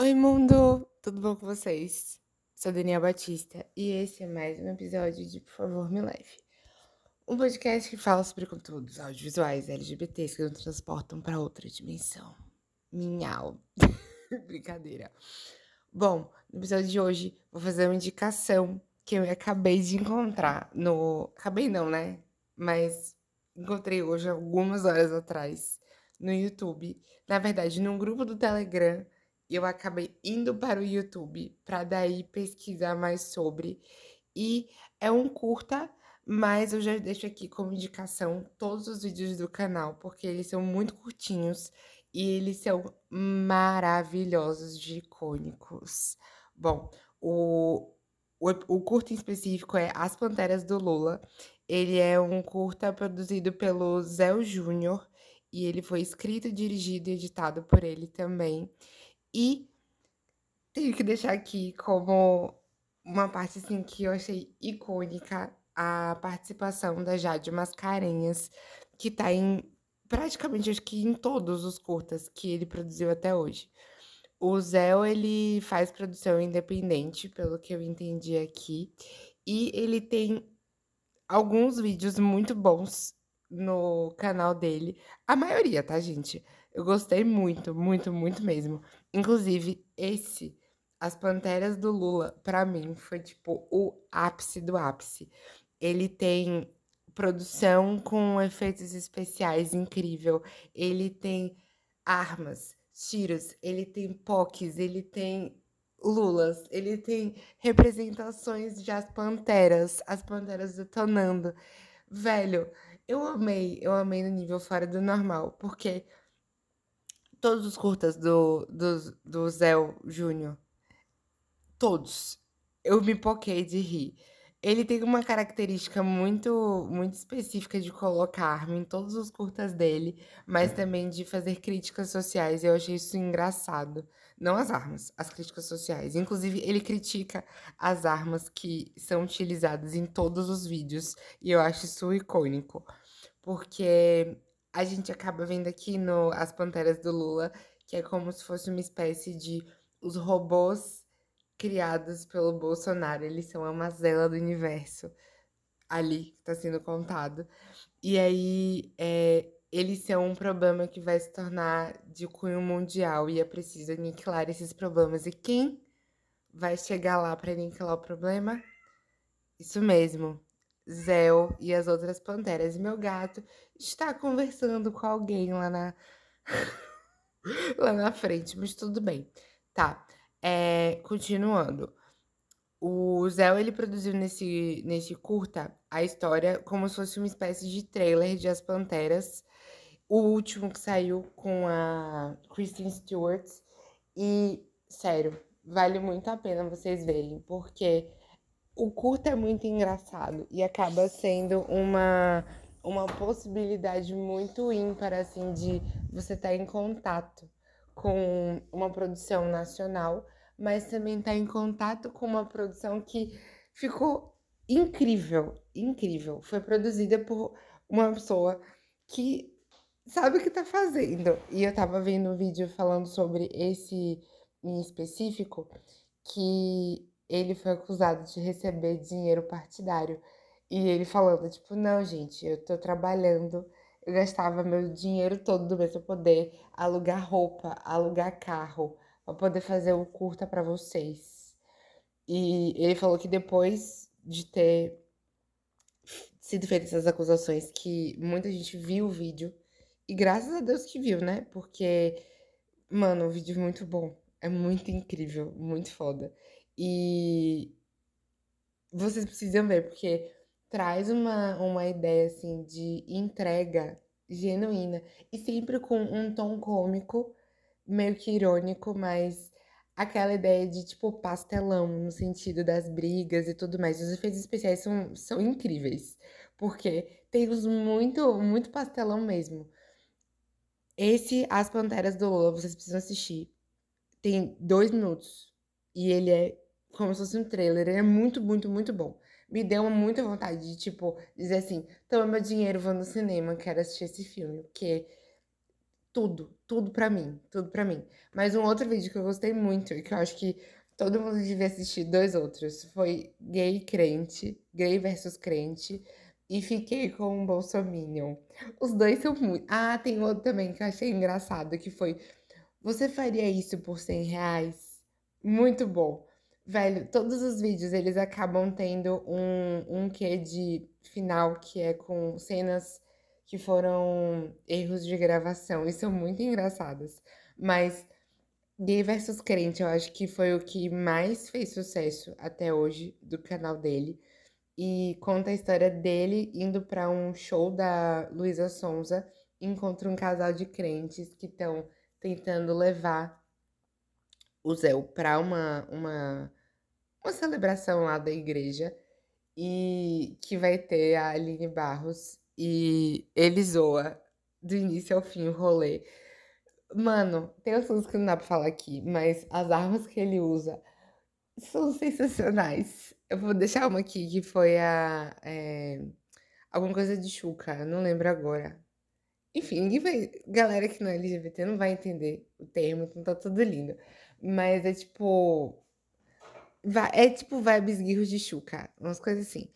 Oi, mundo! Tudo bom com vocês? Sou Daniel Batista e esse é mais um episódio de Por Favor Me Leve. Um podcast que fala sobre conteúdos audiovisuais LGBTs que nos transportam para outra dimensão. Minhau. Brincadeira. Bom, no episódio de hoje vou fazer uma indicação que eu acabei de encontrar no. Acabei não, né? Mas encontrei hoje, algumas horas atrás, no YouTube. Na verdade, num grupo do Telegram eu acabei indo para o YouTube para daí pesquisar mais sobre. E é um curta, mas eu já deixo aqui como indicação todos os vídeos do canal, porque eles são muito curtinhos e eles são maravilhosos de icônicos. Bom, o, o, o curta em específico é As Panteras do Lula. Ele é um curta produzido pelo Zé Júnior e ele foi escrito, dirigido e editado por ele também. E tenho que deixar aqui como uma parte assim que eu achei icônica a participação da Jade Mascarenhas, que tá em praticamente acho que em todos os curtas que ele produziu até hoje. O Zé, ele faz produção independente, pelo que eu entendi aqui, e ele tem alguns vídeos muito bons no canal dele. A maioria, tá, gente? Eu gostei muito, muito, muito mesmo. Inclusive, esse, As Panteras do Lula, para mim, foi tipo o ápice do ápice. Ele tem produção com efeitos especiais incrível. Ele tem armas, tiros, ele tem poques, ele tem lulas, ele tem representações de as panteras, as panteras detonando. Velho, eu amei, eu amei no nível fora do normal, porque todos os curtas do, do, do Zé Júnior, todos, eu me poquei de rir. Ele tem uma característica muito, muito específica de colocar arma em todos os curtas dele, mas também de fazer críticas sociais. Eu achei isso engraçado. Não as armas, as críticas sociais. Inclusive, ele critica as armas que são utilizadas em todos os vídeos, e eu acho isso icônico. Porque a gente acaba vendo aqui no As Panteras do Lula, que é como se fosse uma espécie de os robôs criados pelo Bolsonaro, eles são a mazela do universo ali que está sendo contado. E aí é, eles são um problema que vai se tornar de cunho mundial e é preciso aniquilar esses problemas. E quem vai chegar lá para aniquilar o problema? Isso mesmo, Zéu e as outras panteras. E meu gato está conversando com alguém lá na lá na frente, mas tudo bem. Tá. É, continuando. O Zéu, ele produziu nesse, nesse curta a história como se fosse uma espécie de trailer de As Panteras. O último que saiu com a Kristen Stewart. E, sério, vale muito a pena vocês verem, porque o curta é muito engraçado e acaba sendo uma, uma possibilidade muito ímpar, assim, de você estar tá em contato com uma produção nacional, mas também estar tá em contato com uma produção que ficou incrível, incrível. Foi produzida por uma pessoa que sabe o que tá fazendo. E eu tava vendo um vídeo falando sobre esse em específico, que ele foi acusado de receber dinheiro partidário. E ele falando, tipo, não, gente, eu tô trabalhando, eu gastava meu dinheiro todo do mês pra poder alugar roupa, alugar carro, pra poder fazer o curta para vocês. E ele falou que depois de ter sido feitas essas acusações, que muita gente viu o vídeo, e graças a Deus que viu, né? Porque, mano, o vídeo é muito bom, é muito incrível, muito foda. E vocês precisam ver, porque traz uma, uma ideia assim de entrega genuína e sempre com um tom cômico, meio que irônico, mas aquela ideia de tipo pastelão no sentido das brigas e tudo mais. Os efeitos especiais são, são incríveis, porque tem os muito, muito pastelão mesmo. Esse As Panteras do Lula, vocês precisam assistir. Tem dois minutos e ele é como se fosse um trailer. Ele é muito, muito, muito bom. Me deu muita vontade de, tipo, dizer assim: toma meu dinheiro, vou no cinema, quero assistir esse filme. Porque tudo, tudo pra mim, tudo pra mim. Mas um outro vídeo que eu gostei muito e que eu acho que todo mundo devia assistir, dois outros, foi Gay Crente, Gay versus Crente e Fiquei com um Bolsominion. Os dois são muito... Ah, tem outro também que eu achei engraçado, que foi Você faria isso por 100 reais? Muito bom. Velho, todos os vídeos, eles acabam tendo um, um quê de final, que é com cenas que foram erros de gravação e são muito engraçadas. Mas Gay vs Crente, eu acho que foi o que mais fez sucesso até hoje do canal dele. E conta a história dele indo para um show da Luísa Sonza, encontra um casal de crentes que estão tentando levar o Zé para uma, uma, uma celebração lá da igreja e que vai ter a Aline Barros e ele zoa do início ao fim o rolê. Mano, tem assuntos que não dá pra falar aqui, mas as armas que ele usa são sensacionais. Eu vou deixar uma aqui que foi a. É, alguma coisa de Chuca, não lembro agora. Enfim, ninguém vai. Galera que não é LGBT não vai entender o termo, então tá tudo lindo. Mas é tipo. É tipo vibes guirros de Chuca, umas coisas assim.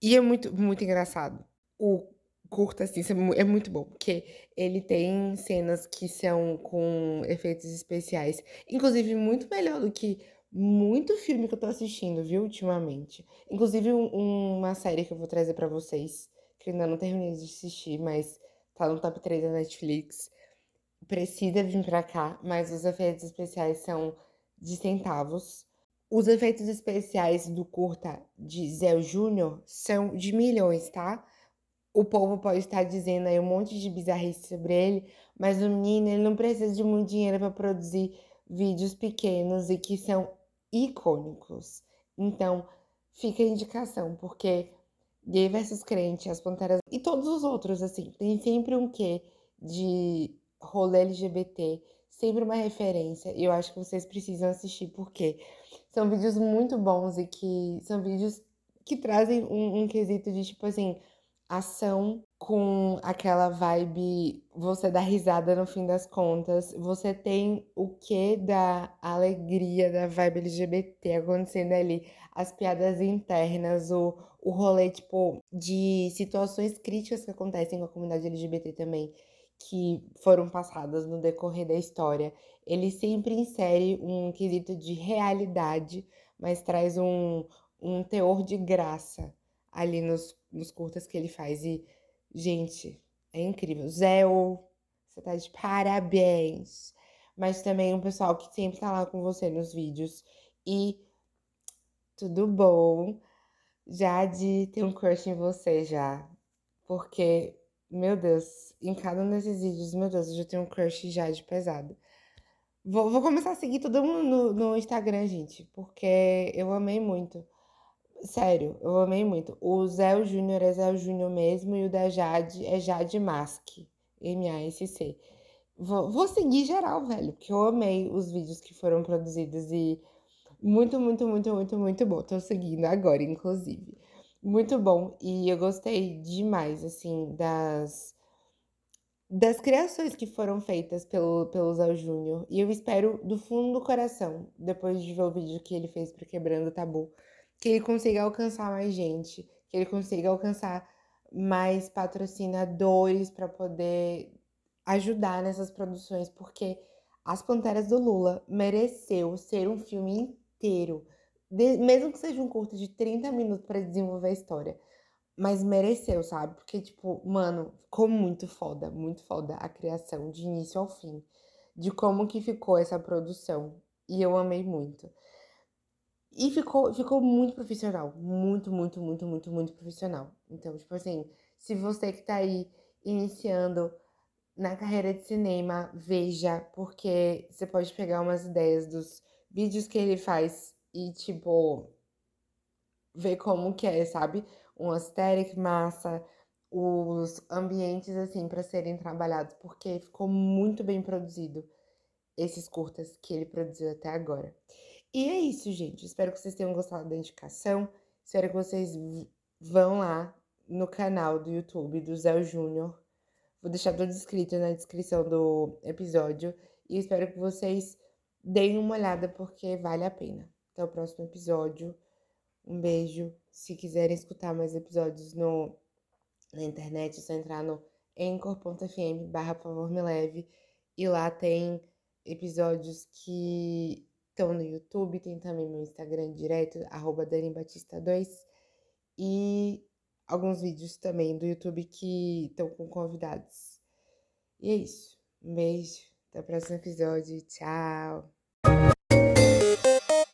E é muito, muito engraçado o curta, assim, é, é muito bom, porque ele tem cenas que são com efeitos especiais, inclusive muito melhor do que muito filme que eu tô assistindo, viu, ultimamente. Inclusive um, uma série que eu vou trazer para vocês, que ainda não terminei de assistir, mas tá no top 3 da Netflix. Precisa vir pra cá, mas os efeitos especiais são de centavos. Os efeitos especiais do curta de Zé Júnior são de milhões, tá? o povo pode estar dizendo aí um monte de bizarrice sobre ele, mas o menino ele não precisa de muito dinheiro para produzir vídeos pequenos e que são icônicos. Então, fica a indicação, porque Gay versus Crente, As Panteras e todos os outros, assim, tem sempre um quê de rolê LGBT, sempre uma referência, e eu acho que vocês precisam assistir, porque são vídeos muito bons e que são vídeos que trazem um, um quesito de tipo assim ação com aquela vibe você dá risada no fim das contas. Você tem o que da alegria da vibe LGBT acontecendo ali, as piadas internas, o, o rolê, tipo, de situações críticas que acontecem com a comunidade LGBT também, que foram passadas no decorrer da história. Ele sempre insere um quesito de realidade, mas traz um, um teor de graça ali nos, nos curtas que ele faz. E, gente, é incrível. Zéu, você tá de parabéns. Mas também um pessoal que sempre tá lá com você nos vídeos. E tudo bom. Já de ter um crush em você já. Porque, meu Deus, em cada um desses vídeos, meu Deus, eu já tenho um crush já de pesado. Vou, vou começar a seguir todo mundo no, no Instagram, gente, porque eu amei muito. Sério, eu amei muito. O Zé Júnior é Zé Júnior mesmo e o da Jade é Jade Mask, M-A-S-C. Vou, vou seguir geral, velho, porque eu amei os vídeos que foram produzidos e muito, muito, muito, muito, muito bom. Tô seguindo agora, inclusive. Muito bom e eu gostei demais, assim, das das criações que foram feitas pelo, pelo Zé Júnior. E eu espero do fundo do coração, depois de ver o vídeo que ele fez pro Quebrando o Tabu, que ele consiga alcançar mais gente, que ele consiga alcançar mais patrocinadores para poder ajudar nessas produções, porque As Panteras do Lula mereceu ser um filme inteiro, de, mesmo que seja um curto de 30 minutos para desenvolver a história. Mas mereceu, sabe? Porque, tipo, mano, ficou muito foda, muito foda a criação, de início ao fim, de como que ficou essa produção. E eu amei muito. E ficou, ficou muito profissional. Muito, muito, muito, muito, muito profissional. Então, tipo assim, se você que tá aí iniciando na carreira de cinema, veja, porque você pode pegar umas ideias dos vídeos que ele faz e, tipo, ver como que é, sabe? Um aesthetic massa, os ambientes, assim, para serem trabalhados, porque ficou muito bem produzido esses curtas que ele produziu até agora. E é isso, gente. Espero que vocês tenham gostado da indicação. Espero que vocês vão lá no canal do YouTube do Zé Júnior. Vou deixar tudo escrito na descrição do episódio e espero que vocês deem uma olhada porque vale a pena. Até o próximo episódio. Um beijo. Se quiserem escutar mais episódios no, na internet, é só entrar no anchor.fm barra favor me leve e lá tem episódios que estão no YouTube, tem também meu Instagram direto, arroba Batista2 e alguns vídeos também do YouTube que estão com convidados. E é isso. Um beijo. Até o próximo episódio. Tchau.